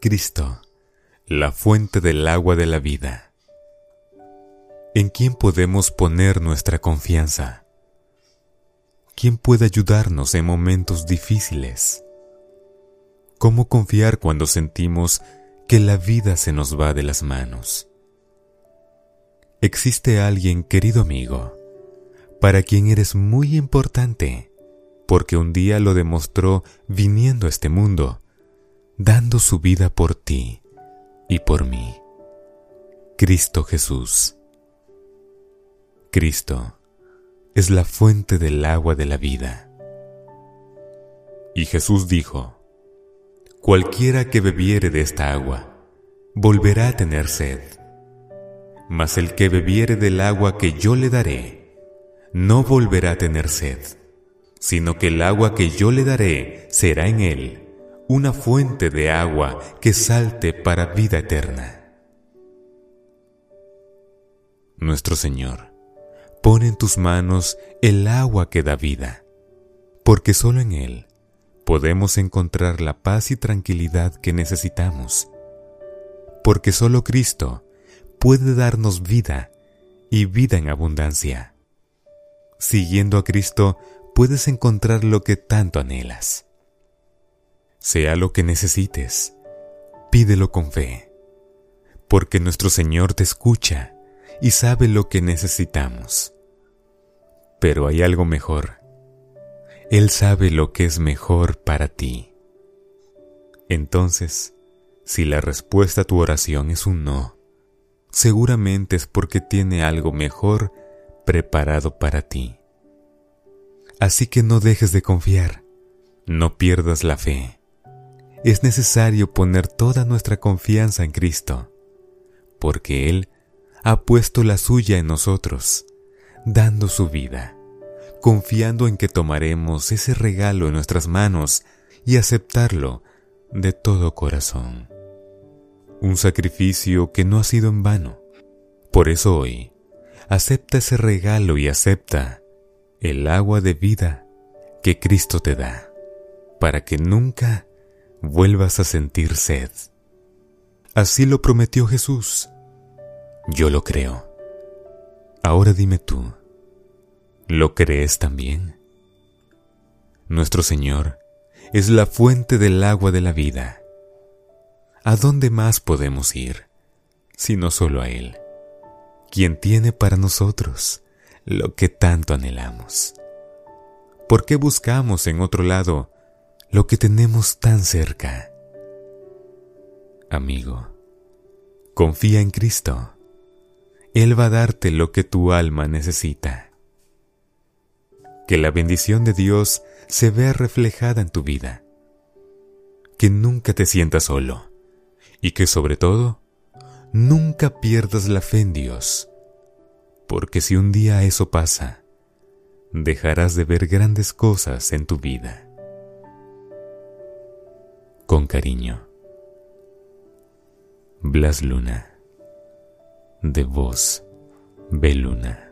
Cristo, la fuente del agua de la vida. ¿En quién podemos poner nuestra confianza? ¿Quién puede ayudarnos en momentos difíciles? ¿Cómo confiar cuando sentimos que la vida se nos va de las manos? Existe alguien, querido amigo, para quien eres muy importante, porque un día lo demostró viniendo a este mundo, dando su vida por ti y por mí. Cristo Jesús. Cristo es la fuente del agua de la vida. Y Jesús dijo, Cualquiera que bebiere de esta agua, volverá a tener sed. Mas el que bebiere del agua que yo le daré, no volverá a tener sed, sino que el agua que yo le daré será en él una fuente de agua que salte para vida eterna. Nuestro Señor Pon en tus manos el agua que da vida, porque solo en Él podemos encontrar la paz y tranquilidad que necesitamos, porque solo Cristo puede darnos vida y vida en abundancia. Siguiendo a Cristo puedes encontrar lo que tanto anhelas. Sea lo que necesites, pídelo con fe, porque nuestro Señor te escucha y sabe lo que necesitamos. Pero hay algo mejor. Él sabe lo que es mejor para ti. Entonces, si la respuesta a tu oración es un no, seguramente es porque tiene algo mejor preparado para ti. Así que no dejes de confiar, no pierdas la fe. Es necesario poner toda nuestra confianza en Cristo, porque Él ha puesto la suya en nosotros, dando su vida, confiando en que tomaremos ese regalo en nuestras manos y aceptarlo de todo corazón. Un sacrificio que no ha sido en vano. Por eso hoy, acepta ese regalo y acepta el agua de vida que Cristo te da, para que nunca vuelvas a sentir sed. Así lo prometió Jesús yo lo creo. Ahora dime tú, ¿lo crees también? Nuestro Señor es la fuente del agua de la vida. ¿A dónde más podemos ir, sino solo a Él, quien tiene para nosotros lo que tanto anhelamos? ¿Por qué buscamos en otro lado lo que tenemos tan cerca? Amigo, confía en Cristo él va a darte lo que tu alma necesita. Que la bendición de Dios se vea reflejada en tu vida. Que nunca te sientas solo. Y que sobre todo, nunca pierdas la fe en Dios. Porque si un día eso pasa, dejarás de ver grandes cosas en tu vida. Con cariño. Blas Luna de voz Beluna.